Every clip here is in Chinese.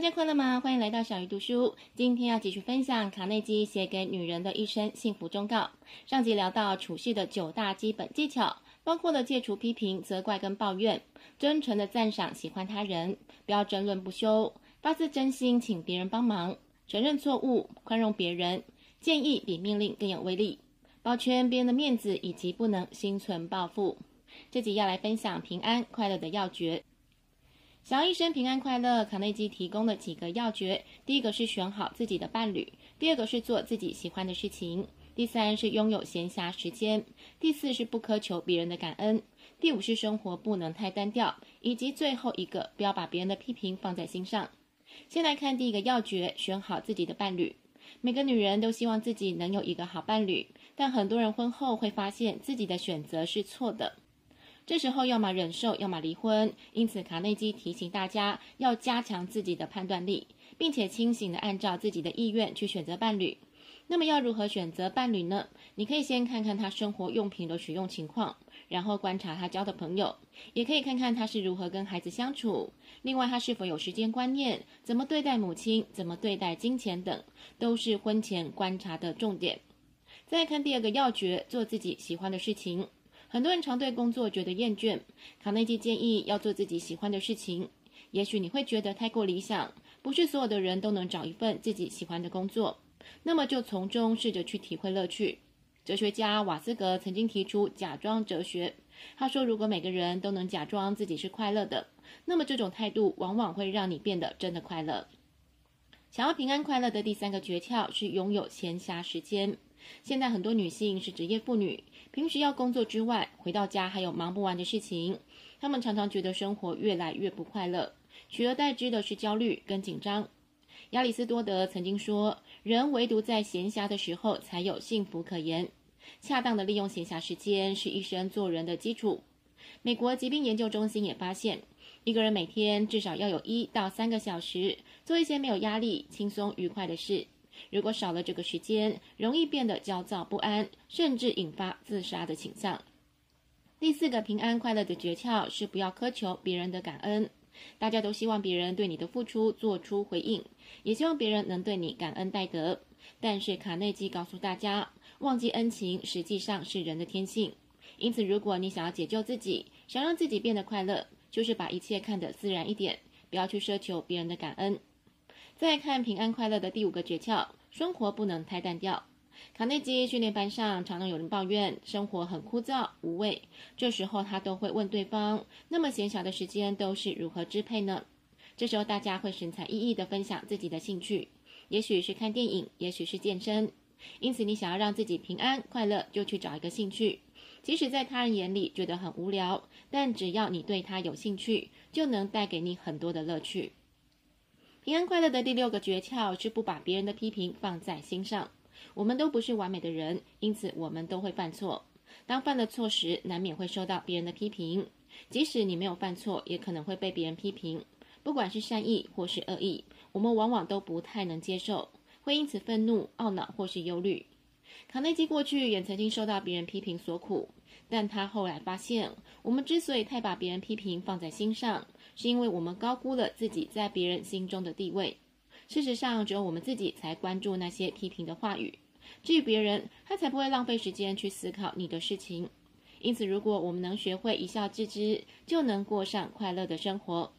大家快乐吗？欢迎来到小鱼读书。今天要继续分享卡内基写给女人的一生幸福忠告。上集聊到处事的九大基本技巧，包括了戒除批评、责怪跟抱怨，真诚的赞赏、喜欢他人，不要争论不休，发自真心请别人帮忙，承认错误，宽容别人，建议比命令更有威力，保全别人的面子，以及不能心存报复。这集要来分享平安快乐的要诀。想要一生平安快乐，卡内基提供了几个要诀：第一个是选好自己的伴侣；第二个是做自己喜欢的事情；第三是拥有闲暇时间；第四是不苛求别人的感恩；第五是生活不能太单调；以及最后一个，不要把别人的批评放在心上。先来看第一个要诀：选好自己的伴侣。每个女人都希望自己能有一个好伴侣，但很多人婚后会发现自己的选择是错的。这时候要么忍受，要么离婚。因此，卡内基提醒大家要加强自己的判断力，并且清醒地按照自己的意愿去选择伴侣。那么，要如何选择伴侣呢？你可以先看看他生活用品的使用情况，然后观察他交的朋友，也可以看看他是如何跟孩子相处。另外，他是否有时间观念，怎么对待母亲，怎么对待金钱等，都是婚前观察的重点。再看第二个要诀：做自己喜欢的事情。很多人常对工作觉得厌倦，卡内基建议要做自己喜欢的事情。也许你会觉得太过理想，不是所有的人都能找一份自己喜欢的工作，那么就从中试着去体会乐趣。哲学家瓦斯格曾经提出假装哲学，他说，如果每个人都能假装自己是快乐的，那么这种态度往往会让你变得真的快乐。想要平安快乐的第三个诀窍是拥有闲暇时间。现在很多女性是职业妇女，平时要工作之外，回到家还有忙不完的事情，她们常常觉得生活越来越不快乐，取而代之的是焦虑跟紧张。亚里斯多德曾经说，人唯独在闲暇的时候才有幸福可言。恰当的利用闲暇时间是一生做人的基础。美国疾病研究中心也发现，一个人每天至少要有一到三个小时做一些没有压力、轻松愉快的事。如果少了这个时间，容易变得焦躁不安，甚至引发自杀的倾向。第四个平安快乐的诀窍是不要苛求别人的感恩。大家都希望别人对你的付出做出回应，也希望别人能对你感恩戴德。但是卡内基告诉大家，忘记恩情实际上是人的天性。因此，如果你想要解救自己，想让自己变得快乐，就是把一切看得自然一点，不要去奢求别人的感恩。再看平安快乐的第五个诀窍，生活不能太单调。卡内基训练班上常常有人抱怨生活很枯燥无味，这时候他都会问对方：“那么闲暇的时间都是如何支配呢？”这时候大家会神采奕奕地分享自己的兴趣，也许是看电影，也许是健身。因此，你想要让自己平安快乐，就去找一个兴趣，即使在他人眼里觉得很无聊，但只要你对他有兴趣，就能带给你很多的乐趣。平安快乐的第六个诀窍是不把别人的批评放在心上。我们都不是完美的人，因此我们都会犯错。当犯了错时，难免会受到别人的批评。即使你没有犯错，也可能会被别人批评。不管是善意或是恶意，我们往往都不太能接受，会因此愤怒、懊恼或是忧虑。卡内基过去也曾经受到别人批评所苦，但他后来发现，我们之所以太把别人批评放在心上，是因为我们高估了自己在别人心中的地位。事实上，只有我们自己才关注那些批评的话语。至于别人，他才不会浪费时间去思考你的事情。因此，如果我们能学会一笑置之，就能过上快乐的生活。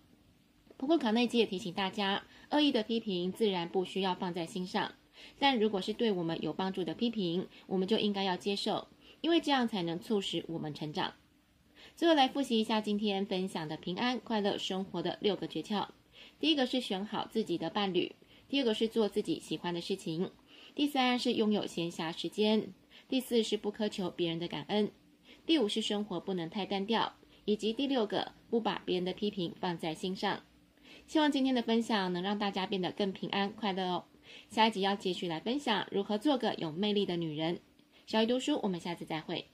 不过，卡内基也提醒大家，恶意的批评自然不需要放在心上。但如果是对我们有帮助的批评，我们就应该要接受，因为这样才能促使我们成长。最后来复习一下今天分享的平安快乐生活的六个诀窍。第一个是选好自己的伴侣，第二个是做自己喜欢的事情，第三是拥有闲暇时间，第四是不苛求别人的感恩，第五是生活不能太单调，以及第六个不把别人的批评放在心上。希望今天的分享能让大家变得更平安快乐哦。下一集要继续来分享如何做个有魅力的女人。小鱼读书，我们下次再会。